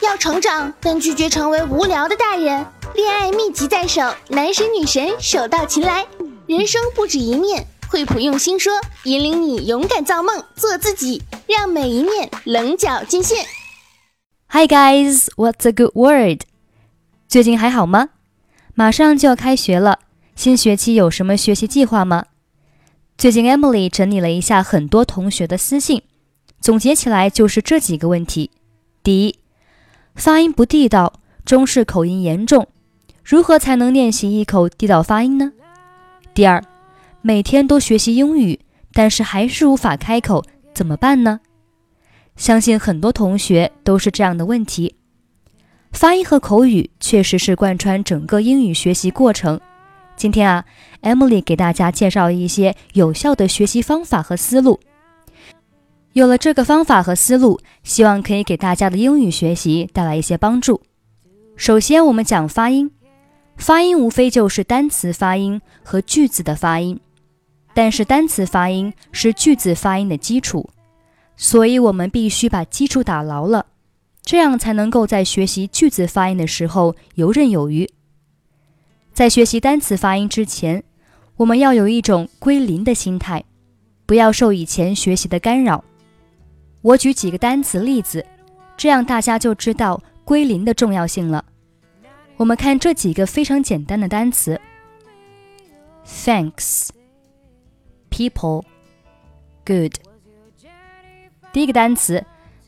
要成长，但拒绝成为无聊的大人。恋爱秘籍在手，男神女神手到擒来。人生不止一面，惠普用心说，引领你勇敢造梦，做自己，让每一面棱角尽现。Hi guys, what's a good word？最近还好吗？马上就要开学了，新学期有什么学习计划吗？最近 Emily 整理了一下很多同学的私信，总结起来就是这几个问题：第一，发音不地道，中式口音严重，如何才能练习一口地道发音呢？第二，每天都学习英语，但是还是无法开口，怎么办呢？相信很多同学都是这样的问题。发音和口语确实是贯穿整个英语学习过程。今天啊，Emily 给大家介绍一些有效的学习方法和思路。有了这个方法和思路，希望可以给大家的英语学习带来一些帮助。首先，我们讲发音。发音无非就是单词发音和句子的发音，但是单词发音是句子发音的基础，所以我们必须把基础打牢了，这样才能够在学习句子发音的时候游刃有余。在学习单词发音之前，我们要有一种归零的心态，不要受以前学习的干扰。我举几个单词例子，这样大家就知道归零的重要性了。我们看这几个非常简单的单词：thanks、people、good。第一个单词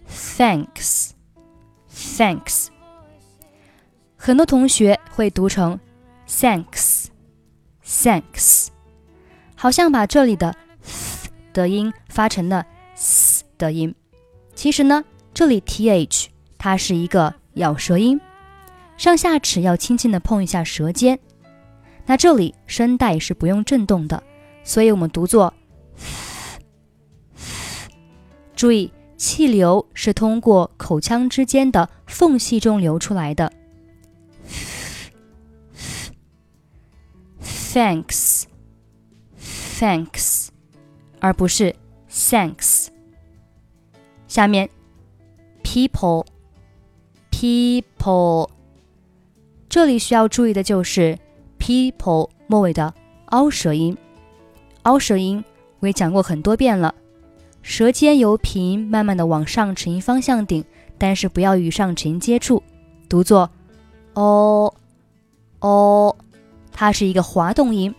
：thanks、thanks。很多同学会读成 thanks、thanks，好像把这里的 th 的音发成了 s 的音。其实呢，这里 th 它是一个咬舌音。上下齿要轻轻地碰一下舌尖，那这里声带是不用震动的，所以我们读作。注意，气流是通过口腔之间的缝隙中流出来的。Thanks，thanks，而不是 thanks。下面，people，people。这里需要注意的就是 people 末尾的凹舌音。凹舌音我也讲过很多遍了，舌尖由平慢慢的往上齿龈方向顶，但是不要与上齿龈接触，读作 o o，它是一个滑动音。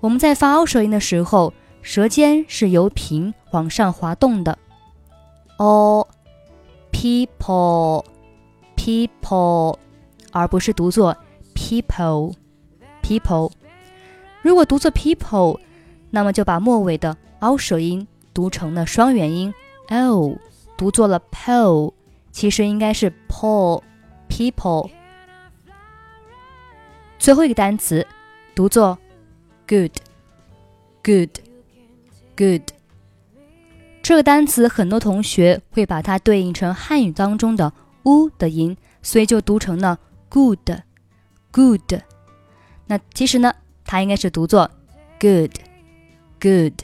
我们在发凹舌音的时候，舌尖是由平往上滑动的。o people people。而不是读作 people，people。如果读作 people，那么就把末尾的凹舌音读成了双元音 o，读作了 po，其实应该是 po，people。最后一个单词读作 good，good，good。 这个单词很多同学会把它对应成汉语当中的 u 的音，所以就读成了。Good，good，那其实呢，它应该是读作 good，good，good。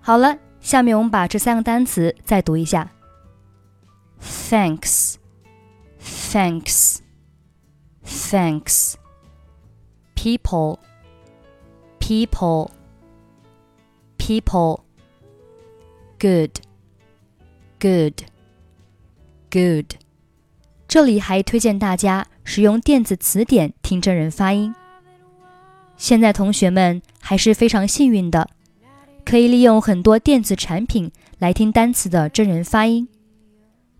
好了，下面我们把这三个单词再读一下 People, good, good, good.。这里还推荐大家使用电子词典听真人发音。现在同学们还是非常幸运的，可以利用很多电子产品来听单词的真人发音。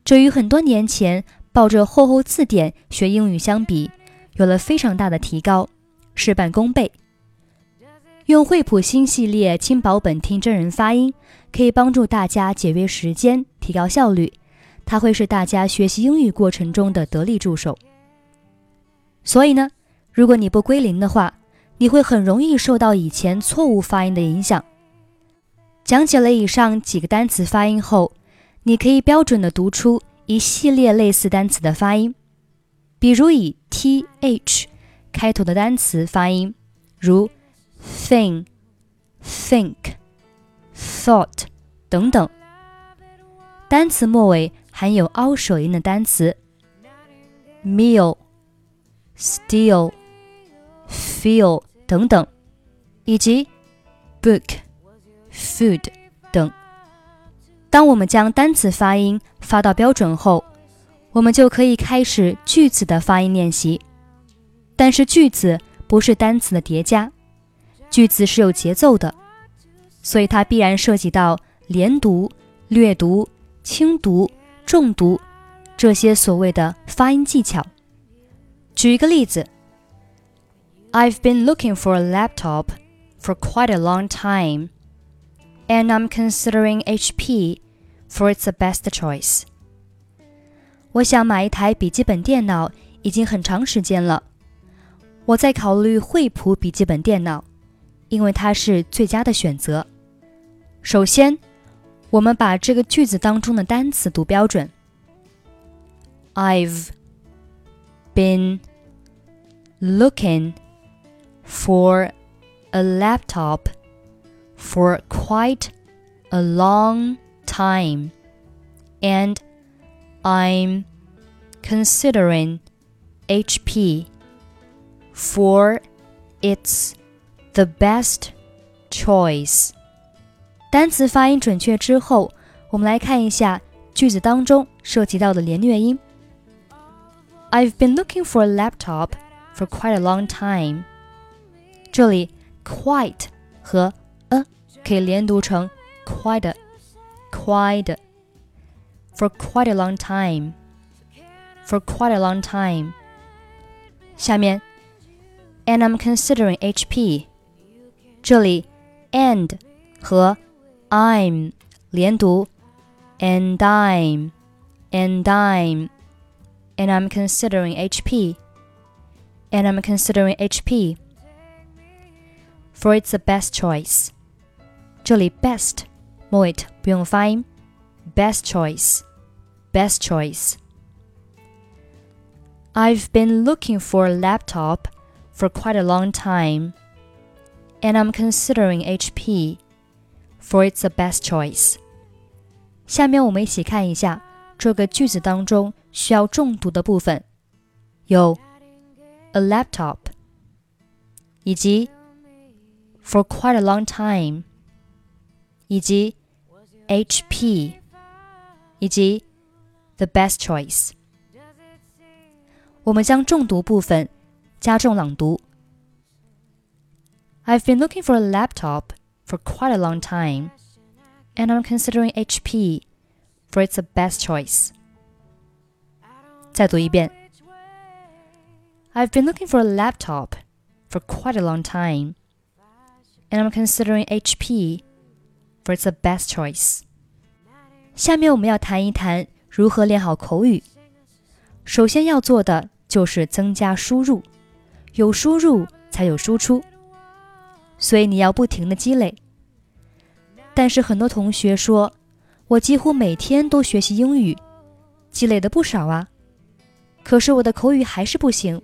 这与很多年前抱着厚厚字典学英语相比，有了非常大的提高，事半功倍。用惠普新系列轻薄本听真人发音，可以帮助大家节约时间，提高效率。它会是大家学习英语过程中的得力助手。所以呢，如果你不归零的话，你会很容易受到以前错误发音的影响。讲解了以上几个单词发音后，你可以标准的读出一系列类似单词的发音，比如以 th 开头的单词发音，如 thing、think、thought 等等。单词末尾含有凹舌音的单词，meal、steal、feel 等等，以及 book、food 等。当我们将单词发音发到标准后，我们就可以开始句子的发音练习。但是句子不是单词的叠加，句子是有节奏的，所以它必然涉及到连读、略读、轻读、重读这些所谓的发音技巧。举一个例子：I've been looking for a laptop for quite a long time, and I'm considering HP for its best choice. 我想买一台笔记本电脑已经很长时间了。我在考虑惠普笔记本电脑，因为它是最佳的选择。首先，我们把这个句子当中的单词读标准。I've been looking for a laptop for quite a long time, and I'm considering HP for it's the best choice。单词发音准确之后，我们来看一下句子当中涉及到的连略音。I've been looking for a laptop for quite a long time。这里 quite 和 a 可以连读成 quite quite for quite a long time for quite a long time。下面 and I'm considering HP。 这里 and 和 I'm 连读，and I'm and I'm and I'm considering HP and I'm considering HP for it's the best choice。这里 best 末尾不用发音，best choice best choice。I've been looking for a laptop for quite a long time, and I'm considering HP for it's the best choice. 下面我们一起看一下这个句子当中需要重读的部分，有 a laptop，以及 for quite a long time，以及 HP，以及 the best choice。我们将重读部分加重朗读。 I've been looking for a laptop for quite a long time, and I'm considering HP for it's the best choice. 再读一遍。I've been looking for a laptop for quite a long time, and I'm considering HP for it's the best choice. 下面我们要谈一谈如何练好口语。首先要做的就是增加输入。有输入才有输出， 所以你要不停的积累。但是很多同学说，我几乎每天都学习英语，积累的不少啊，可是我的口语还是不行。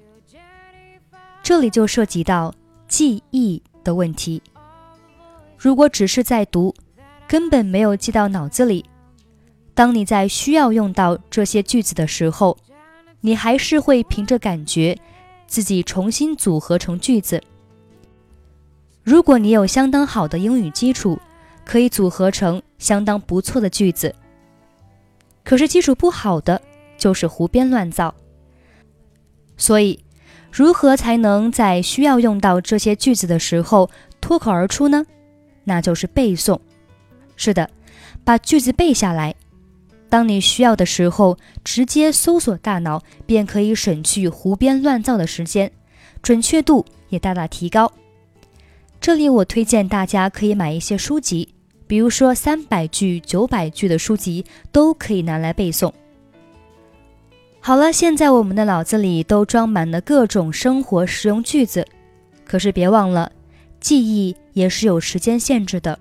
这里就涉及到记忆的问题。如果只是在读，根本没有记到脑子里，当你在需要用到这些句子的时候，你还是会凭着感觉。自己重新组合成句子。如果你有相当好的英语基础，可以组合成相当不错的句子。可是基础不好的就是胡编乱造。所以，如何才能在需要用到这些句子的时候脱口而出呢？那就是背诵。是的，把句子背下来。当你需要的时候，直接搜索大脑，便可以省去胡编乱造的时间，准确度也大大提高。这里我推荐大家可以买一些书籍，比如说三百句、九百句的书籍，都可以拿来背诵。好了，现在我们的脑子里都装满了各种生活实用句子，可是别忘了，记忆也是有时间限制的。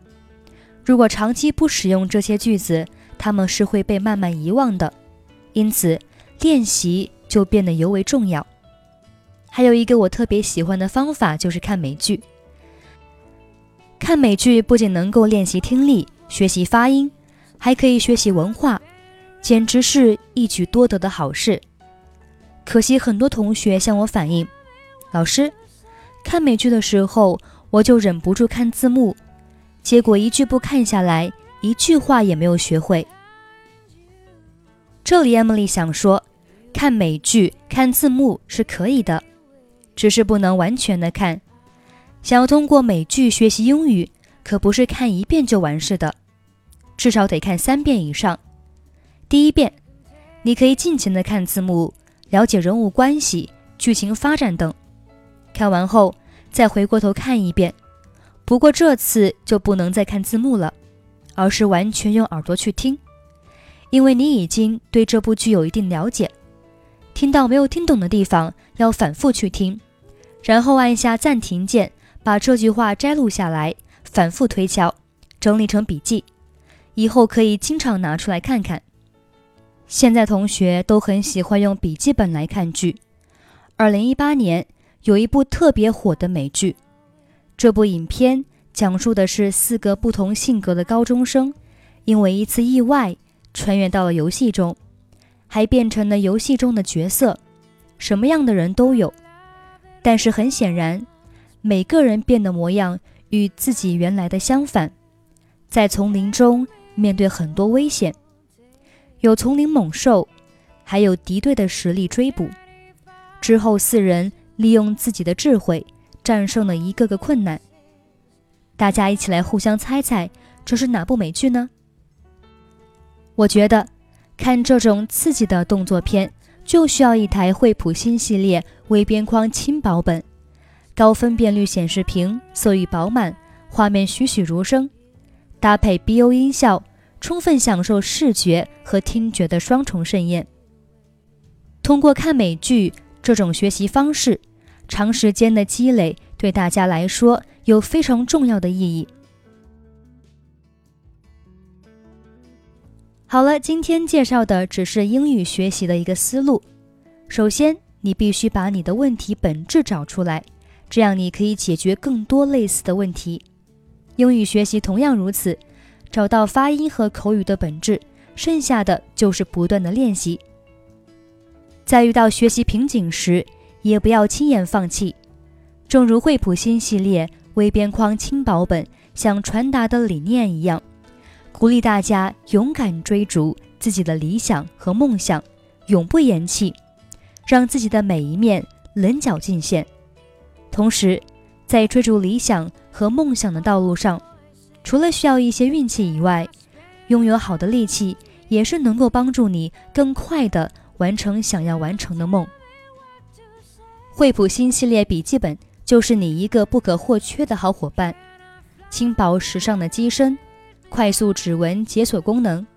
如果长期不使用这些句子，他们是会被慢慢遗忘的，因此练习就变得尤为重要。还有一个我特别喜欢的方法就是看美剧。看美剧不仅能够练习听力、学习发音，还可以学习文化，简直是一举多得的好事。可惜很多同学向我反映，老师，看美剧的时候我就忍不住看字幕，结果一句不看下来，一句话也没有学会。这里 Emily 想说，看美剧看字幕是可以的，只是不能完全的看。想要通过美剧学习英语，可不是看一遍就完事的，至少得看三遍以上。第一遍，你可以尽情的看字幕。了解人物关系、剧情发展等，看完后再回过头看一遍。不过这次就不能再看字幕了，而是完全用耳朵去听，因为你已经对这部剧有一定了解。听到没有听懂的地方，要反复去听，然后按下暂停键，把这句话摘录下来，反复推敲，整理成笔记，以后可以经常拿出来看看。现在同学都很喜欢用笔记本来看剧。二零一八年有一部特别火的美剧，这部影片讲述的是四个不同性格的高中生，因为一次意外穿越到了游戏中，还变成了游戏中的角色，什么样的人都有。但是很显然，每个人变的模样与自己原来的相反，在丛林中面对很多危险。有丛林猛兽，还有敌对的实力追捕。之后，四人利用自己的智慧战胜了一个个困难。大家一起来互相猜猜，这是哪部美剧呢？我觉得，看这种刺激的动作片，就需要一台惠普新系列微边框轻薄本，高分辨率显示屏，色域饱满，画面栩栩如生，搭配 BO 音效。充分享受视觉和听觉的双重盛宴。通过看美剧这种学习方式，长时间的积累对大家来说有非常重要的意义。好了，今天介绍的只是英语学习的一个思路。首先，你必须把你的问题本质找出来，这样你可以解决更多类似的问题。英语学习同样如此。找到发音和口语的本质，剩下的就是不断的练习。在遇到学习瓶颈时，也不要轻言放弃。正如惠普新系列微边框轻薄本想传达的理念一样，鼓励大家勇敢追逐自己的理想和梦想，永不言弃，让自己的每一面棱角尽现。同时，在追逐理想和梦想的道路上，除了需要一些运气以外，拥有好的力气也是能够帮助你更快的完成想要完成的梦。惠普新系列笔记本就是你一个不可或缺的好伙伴，轻薄时尚的机身，快速指纹解锁功能，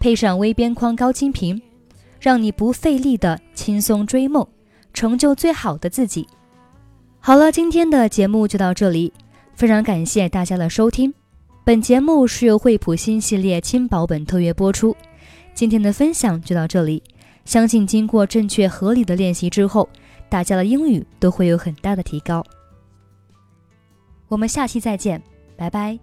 配上微边框高清屏，让你不费力的轻松追梦，成就最好的自己。好了，今天的节目就到这里，非常感谢大家的收听。本节目是由惠普新系列轻薄本特约播出，今天的分享就到这里。相信经过正确合理的练习之后，大家的英语都会有很大的提高。我们下期再见，拜拜。